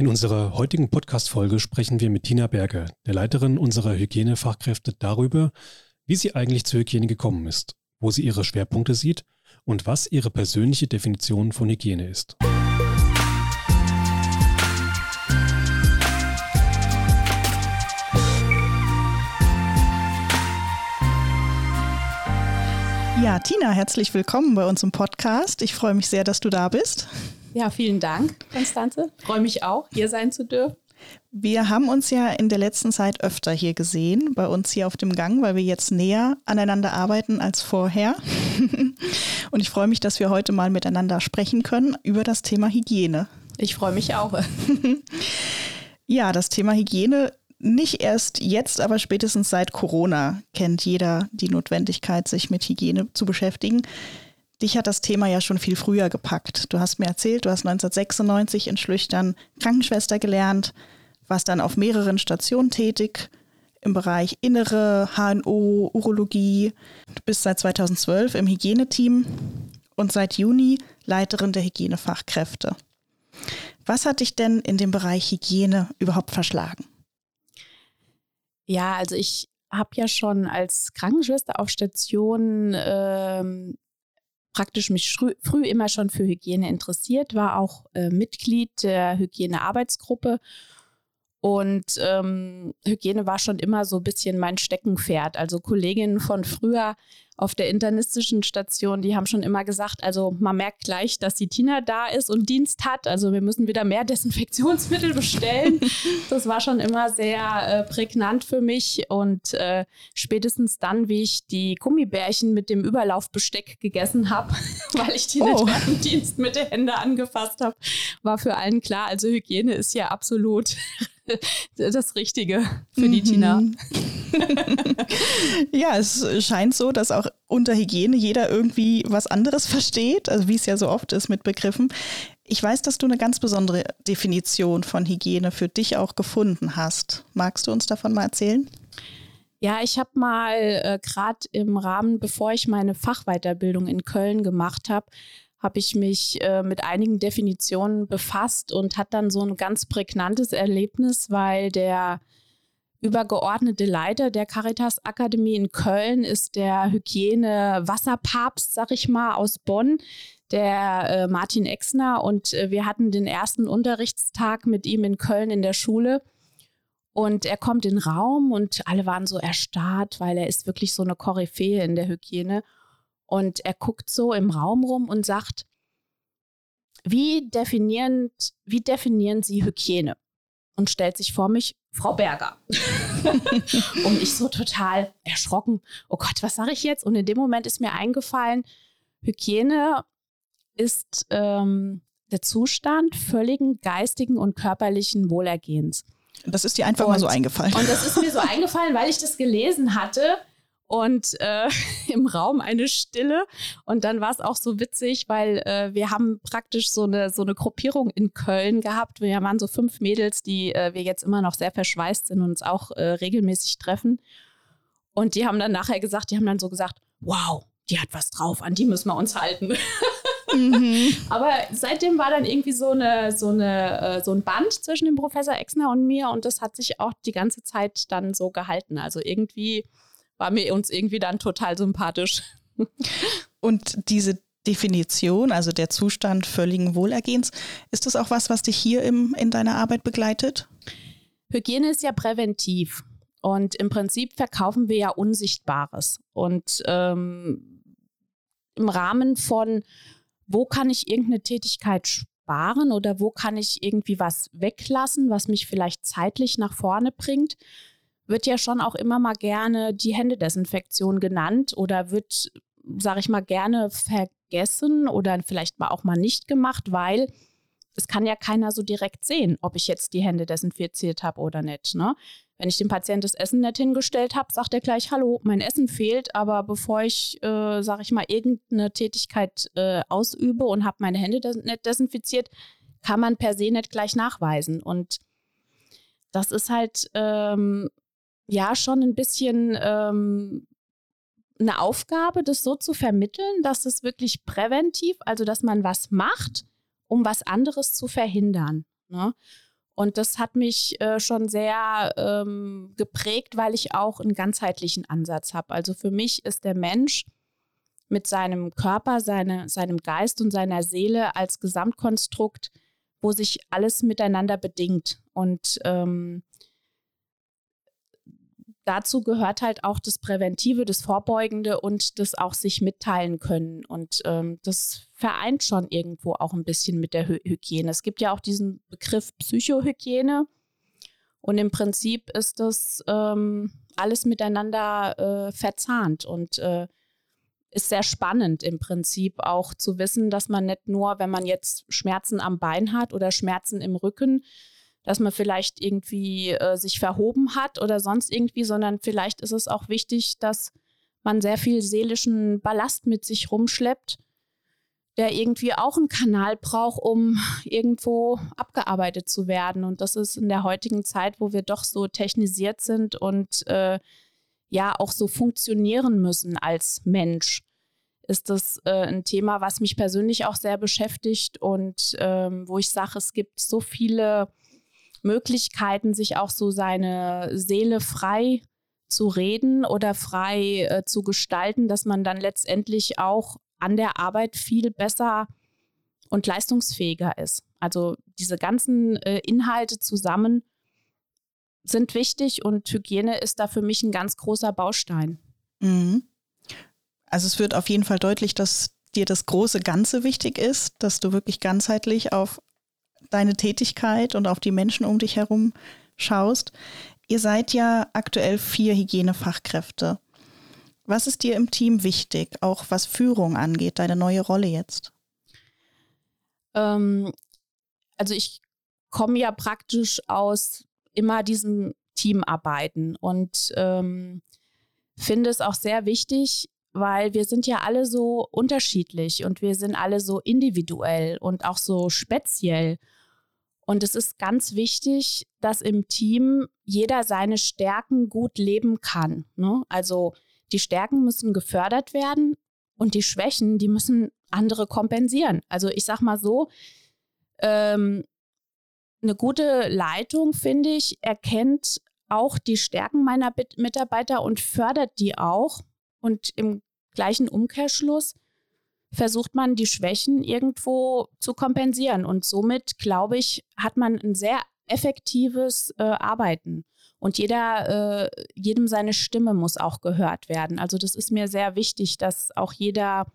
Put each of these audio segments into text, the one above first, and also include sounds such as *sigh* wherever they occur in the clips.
In unserer heutigen Podcast-Folge sprechen wir mit Tina Berger, der Leiterin unserer Hygienefachkräfte, darüber, wie sie eigentlich zur Hygiene gekommen ist, wo sie ihre Schwerpunkte sieht und was ihre persönliche Definition von Hygiene ist. Ja, Tina, herzlich willkommen bei uns im Podcast. Ich freue mich sehr, dass du da bist. Ja, vielen Dank, Konstanze. Freue mich auch, hier sein zu dürfen. Wir haben uns ja in der letzten Zeit öfter hier gesehen, bei uns hier auf dem Gang, weil wir jetzt näher aneinander arbeiten als vorher. *laughs* Und ich freue mich, dass wir heute mal miteinander sprechen können über das Thema Hygiene. Ich freue mich auch. *laughs* ja, das Thema Hygiene nicht erst jetzt, aber spätestens seit Corona kennt jeder die Notwendigkeit, sich mit Hygiene zu beschäftigen. Dich hat das Thema ja schon viel früher gepackt. Du hast mir erzählt, du hast 1996 in Schlüchtern Krankenschwester gelernt, warst dann auf mehreren Stationen tätig im Bereich Innere, HNO, Urologie. Du bist seit 2012 im Hygieneteam und seit Juni Leiterin der Hygienefachkräfte. Was hat dich denn in dem Bereich Hygiene überhaupt verschlagen? Ja, also ich habe ja schon als Krankenschwester auf Station ähm, praktisch mich früh, immer schon für Hygiene interessiert, war auch äh, Mitglied der Hygienearbeitsgruppe und ähm, Hygiene war schon immer so ein bisschen mein Steckenpferd. Also Kolleginnen von früher auf der internistischen Station, die haben schon immer gesagt, also man merkt gleich, dass die Tina da ist und Dienst hat. Also wir müssen wieder mehr *laughs* Desinfektionsmittel bestellen. das war schon immer sehr äh, prägnant für mich. Und äh, spätestens dann, wie ich die Gummibärchen mit dem Überlaufbesteck gegessen habe, *laughs* weil ich die oh. nicht im Dienst mit der Hände angefasst habe, war für allen klar, also Hygiene ist ja absolut *laughs* das Richtige für mhm. die Tina. ja, es scheint so, dass auch unter Hygiene jeder irgendwie was anderes versteht, also wie es ja so oft ist mit Begriffen. Ich weiß, dass du eine ganz besondere Definition von Hygiene für dich auch gefunden hast. Magst du uns davon mal erzählen? Ja, ich habe mal äh, gerade im Rahmen, bevor ich meine Fachweiterbildung in Köln gemacht habe, habe ich mich äh, mit einigen Definitionen befasst und hat dann so ein ganz prägnantes Erlebnis, weil der übergeordnete Leiter der Caritas Akademie in Köln ist der Hygiene-Wasserpapst, sag ich mal, aus Bonn, der äh, Martin Exner. Und äh, wir hatten den ersten Unterrichtstag mit ihm in Köln in der Schule. Und er kommt in den Raum und alle waren so erstarrt, weil er ist wirklich so eine Koryphäe in der Hygiene. Und er guckt so im Raum rum und sagt, wie definieren, wie definieren Sie Hygiene? Und stellt sich vor mich, Frau Berger. *laughs* und ich so total erschrocken, oh Gott, was sage ich jetzt? Und in dem Moment ist mir eingefallen, Hygiene ist ähm, der Zustand völligen geistigen und körperlichen Wohlergehens. Das ist dir einfach und, mal so eingefallen. Und das ist mir so eingefallen, weil ich das gelesen hatte und äh, *laughs* im Raum eine Stille. Und dann war es auch so witzig, weil äh, wir haben praktisch so eine, so eine Gruppierung in Köln gehabt. Wir waren so fünf Mädels, die äh, wir jetzt immer noch sehr verschweißt sind und uns auch äh, regelmäßig treffen. Und die haben dann nachher gesagt, die haben dann so gesagt, wow, die hat was drauf, an die müssen wir uns halten. *laughs* mhm. Aber seitdem war dann irgendwie so, eine, so, eine, äh, so ein Band zwischen dem Professor Exner und mir und das hat sich auch die ganze Zeit dann so gehalten. Also irgendwie war mir uns irgendwie dann total sympathisch. *laughs* Und diese Definition, also der Zustand völligen Wohlergehens, ist das auch was, was dich hier im, in deiner Arbeit begleitet? Hygiene ist ja präventiv und im Prinzip verkaufen wir ja Unsichtbares. Und ähm, im Rahmen von, wo kann ich irgendeine Tätigkeit sparen oder wo kann ich irgendwie was weglassen, was mich vielleicht zeitlich nach vorne bringt, wird ja schon auch immer mal gerne die Händedesinfektion genannt oder wird, sage ich mal, gerne vergessen oder vielleicht mal auch mal nicht gemacht, weil es kann ja keiner so direkt sehen, ob ich jetzt die Hände desinfiziert habe oder nicht. Ne? Wenn ich dem Patienten das Essen nicht hingestellt habe, sagt er gleich, hallo, mein Essen fehlt, aber bevor ich, äh, sage ich mal, irgendeine Tätigkeit äh, ausübe und habe meine Hände des nicht desinfiziert, kann man per se nicht gleich nachweisen. Und das ist halt ähm, ja schon ein bisschen ähm, eine Aufgabe, das so zu vermitteln, dass es wirklich präventiv, also dass man was macht, um was anderes zu verhindern. Ne? Und das hat mich äh, schon sehr ähm, geprägt, weil ich auch einen ganzheitlichen Ansatz habe. Also für mich ist der Mensch mit seinem Körper, seine, seinem Geist und seiner Seele als Gesamtkonstrukt, wo sich alles miteinander bedingt. Und ähm, dazu gehört halt auch das Präventive, das Vorbeugende und das auch sich mitteilen können. Und ähm, das vereint schon irgendwo auch ein bisschen mit der Hy Hygiene. Es gibt ja auch diesen Begriff Psychohygiene. Und im Prinzip ist das ähm, alles miteinander äh, verzahnt und äh, ist sehr spannend im Prinzip auch zu wissen, dass man nicht nur, wenn man jetzt Schmerzen am Bein hat oder Schmerzen im Rücken, dass man vielleicht irgendwie äh, sich verhoben hat oder sonst irgendwie, sondern vielleicht ist es auch wichtig, dass man sehr viel seelischen Ballast mit sich rumschleppt, der irgendwie auch einen Kanal braucht, um *laughs* irgendwo abgearbeitet zu werden. Und das ist in der heutigen Zeit, wo wir doch so technisiert sind und äh, ja auch so funktionieren müssen als Mensch, ist das äh, ein Thema, was mich persönlich auch sehr beschäftigt und ähm, wo ich sage, es gibt so viele Möglichkeiten, sich auch so seine Seele frei zu reden oder frei äh, zu gestalten, dass man dann letztendlich auch an der Arbeit viel besser und leistungsfähiger ist. Also diese ganzen äh, Inhalte zusammen sind wichtig und Hygiene ist da für mich ein ganz großer Baustein. Mhm. Also es wird auf jeden Fall deutlich, dass dir das große Ganze wichtig ist, dass du wirklich ganzheitlich auf deine Tätigkeit und auf die Menschen um dich herum schaust. Ihr seid ja aktuell vier Hygienefachkräfte. Was ist dir im Team wichtig, auch was Führung angeht, deine neue Rolle jetzt? Ähm, also ich komme ja praktisch aus immer diesem Teamarbeiten und ähm, finde es auch sehr wichtig, weil wir sind ja alle so unterschiedlich und wir sind alle so individuell und auch so speziell. Und es ist ganz wichtig, dass im Team jeder seine Stärken gut leben kann. Ne? Also die Stärken müssen gefördert werden und die Schwächen, die müssen andere kompensieren. Also ich sag mal so, ähm, eine gute Leitung, finde ich, erkennt auch die Stärken meiner Mitarbeiter und fördert die auch. Und im gleichen Umkehrschluss versucht man die Schwächen irgendwo zu kompensieren. Und somit, glaube ich, hat man ein sehr effektives äh, Arbeiten. Und jeder, äh, jedem seine Stimme muss auch gehört werden. Also das ist mir sehr wichtig, dass auch jeder,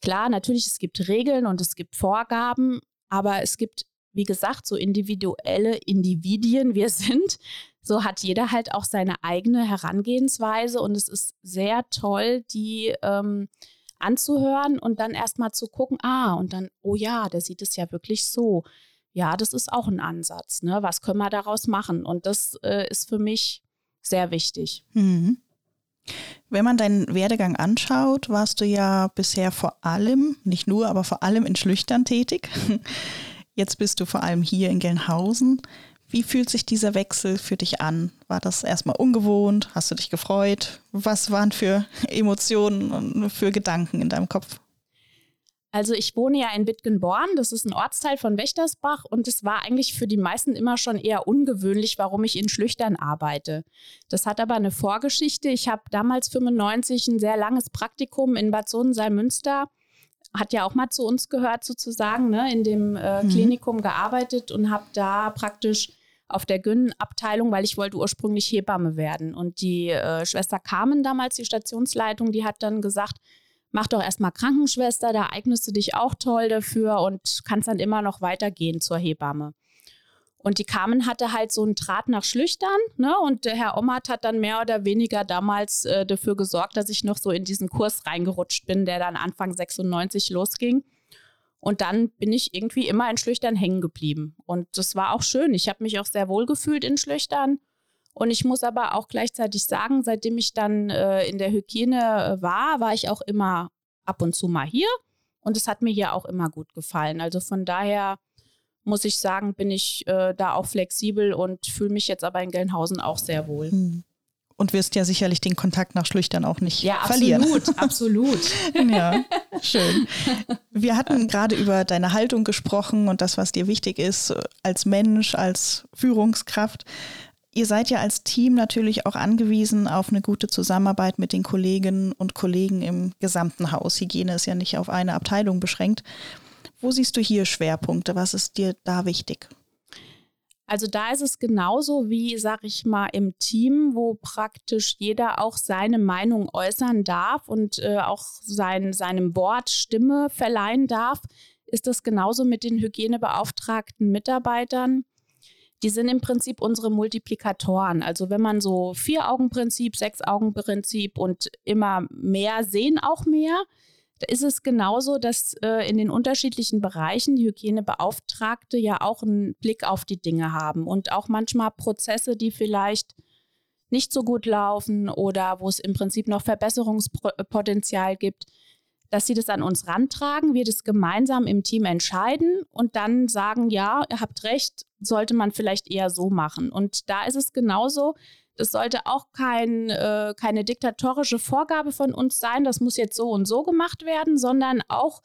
klar, natürlich, es gibt Regeln und es gibt Vorgaben, aber es gibt, wie gesagt, so individuelle Individuen wir *laughs* sind. So hat jeder halt auch seine eigene Herangehensweise und es ist sehr toll, die ähm, anzuhören und dann erstmal zu gucken, ah, und dann, oh ja, der sieht es ja wirklich so. Ja, das ist auch ein Ansatz. Ne? Was können wir daraus machen? Und das äh, ist für mich sehr wichtig. Mhm. Wenn man deinen Werdegang anschaut, warst du ja bisher vor allem, nicht nur, aber vor allem in Schlüchtern tätig. *laughs* Jetzt bist du vor allem hier in Gelnhausen. Wie fühlt sich dieser Wechsel für dich an? War das erstmal ungewohnt? Hast du dich gefreut? Was waren für Emotionen und für Gedanken in deinem Kopf? Also ich wohne ja in Wittgenborn, das ist ein Ortsteil von Wächtersbach und es war eigentlich für die meisten immer schon eher ungewöhnlich, warum ich in Schlüchtern arbeite. Das hat aber eine Vorgeschichte. Ich habe damals 95 ein sehr langes Praktikum in Bad Sohnenseil-Münster, hat ja auch mal zu uns gehört sozusagen, ne, in dem äh, mhm. Klinikum gearbeitet und habe da praktisch auf der Gyn-Abteilung, weil ich wollte ursprünglich Hebamme werden. Und die äh, Schwester Carmen damals, die Stationsleitung, die hat dann gesagt, mach doch erstmal Krankenschwester, da eignest du dich auch toll dafür und kannst dann immer noch weitergehen zur Hebamme. Und die Carmen hatte halt so einen Draht nach Schlüchtern, ne? Und der Herr Ommert hat dann mehr oder weniger damals äh, dafür gesorgt, dass ich noch so in diesen Kurs reingerutscht bin, der dann Anfang 96 losging. Und dann bin ich irgendwie immer in Schlüchtern hängen geblieben. Und das war auch schön. Ich habe mich auch sehr wohl gefühlt in Schlüchtern. Und ich muss aber auch gleichzeitig sagen, seitdem ich dann äh, in der Hygiene äh, war, war ich auch immer ab und zu mal hier. Und es hat mir hier auch immer gut gefallen. Also von daher muss ich sagen, bin ich äh, da auch flexibel und fühle mich jetzt aber in Gelnhausen auch sehr wohl. Hm. Und wirst ja sicherlich den Kontakt nach Schlüchtern auch nicht ja, verlieren. Absolut, absolut. *laughs* ja, schön. Wir hatten gerade über deine Haltung gesprochen und das, was dir wichtig ist als Mensch, als Führungskraft. Ihr seid ja als Team natürlich auch angewiesen auf eine gute Zusammenarbeit mit den Kolleginnen und Kollegen im gesamten Haus. Hygiene ist ja nicht auf eine Abteilung beschränkt. Wo siehst du hier Schwerpunkte? Was ist dir da wichtig? Also da ist es genauso wie, sag ich mal, im Team, wo praktisch jeder auch seine Meinung äußern darf und äh, auch sein, seinem Wort Stimme verleihen darf, ist das genauso mit den hygienebeauftragten Mitarbeitern. Die sind im Prinzip unsere Multiplikatoren. Also wenn man so Vier-Augen-Prinzip, Sechs-Augen-Prinzip und immer mehr sehen auch mehr, da ist es genauso, dass äh, in den unterschiedlichen Bereichen die Hygienebeauftragte ja auch einen Blick auf die Dinge haben und auch manchmal Prozesse, die vielleicht nicht so gut laufen oder wo es im Prinzip noch Verbesserungspotenzial gibt, dass sie das an uns rantragen, wir das gemeinsam im Team entscheiden und dann sagen, ja, ihr habt recht, sollte man vielleicht eher so machen. Und da ist es genauso, das sollte auch kein, äh, keine diktatorische Vorgabe von uns sein, das muss jetzt so und so gemacht werden, sondern auch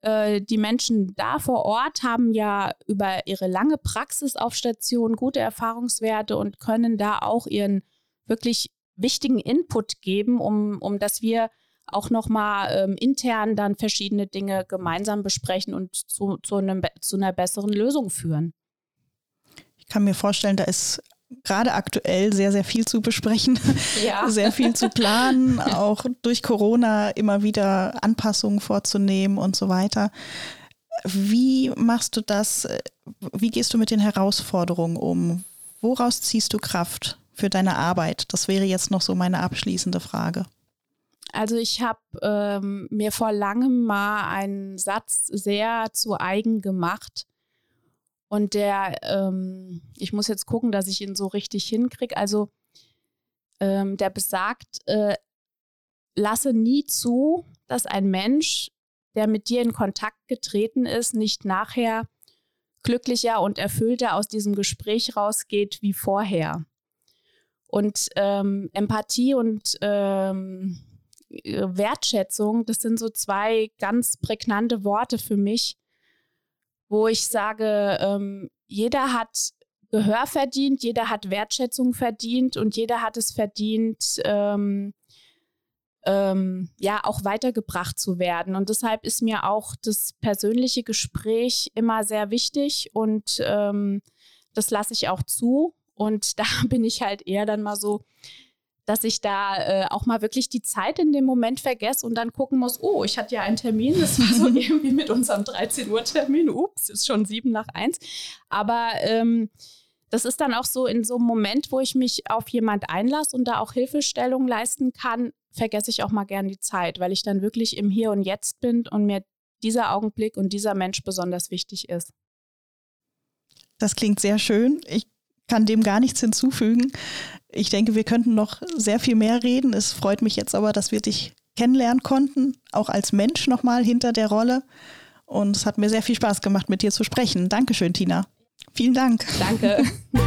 äh, die Menschen da vor Ort haben ja über ihre lange Praxis auf Station gute Erfahrungswerte und können da auch ihren wirklich wichtigen Input geben, um, um dass wir auch nochmal ähm, intern dann verschiedene Dinge gemeinsam besprechen und zu, zu, einem, zu einer besseren Lösung führen. Ich kann mir vorstellen, da ist gerade aktuell sehr, sehr viel zu besprechen, *laughs* ja. *laughs* sehr viel zu planen, *laughs* auch durch Corona immer wieder Anpassungen vorzunehmen und so weiter. Wie machst du das? Wie gehst du mit den Herausforderungen um? Woraus ziehst du Kraft für deine Arbeit? Das wäre jetzt noch so meine abschließende Frage. Also ich habe ähm, mir vor langem mal einen Satz sehr zu eigen gemacht und der, ähm, ich muss jetzt gucken, dass ich ihn so richtig hinkriege. Also ähm, der besagt, äh, lasse nie zu, dass ein Mensch, der mit dir in Kontakt getreten ist, nicht nachher glücklicher und erfüllter aus diesem Gespräch rausgeht wie vorher. Und ähm, Empathie und ähm, Wertschätzung, das sind so zwei ganz prägnante Worte für mich, wo ich sage, ähm, jeder hat Gehör verdient, jeder hat Wertschätzung verdient und jeder hat es verdient, ähm, ähm, ja, auch weitergebracht zu werden. Und deshalb ist mir auch das persönliche Gespräch immer sehr wichtig und ähm, das lasse ich auch zu. Und *laughs* da bin ich halt eher dann mal so, dass ich da äh, auch mal wirklich die Zeit in dem Moment vergesse und dann gucken muss, oh, ich hatte ja einen Termin, das war so *laughs* irgendwie mit unserem 13 Uhr Termin, ups, ist schon sieben nach eins. Aber ähm, das ist dann auch so in so einem Moment, wo ich mich auf jemand einlasse und da auch Hilfestellung leisten kann, vergesse ich auch mal gern die Zeit, weil ich dann wirklich im Hier und Jetzt bin und mir dieser Augenblick und dieser Mensch besonders wichtig ist. Das klingt sehr schön. Ich kann dem gar nichts hinzufügen. Ich denke, wir könnten noch sehr viel mehr reden. Es freut mich jetzt aber, dass wir dich kennenlernen konnten, auch als Mensch nochmal hinter der Rolle. Und es hat mir sehr viel Spaß gemacht, mit dir zu sprechen. Dankeschön, Tina. Vielen Dank. Danke. *laughs*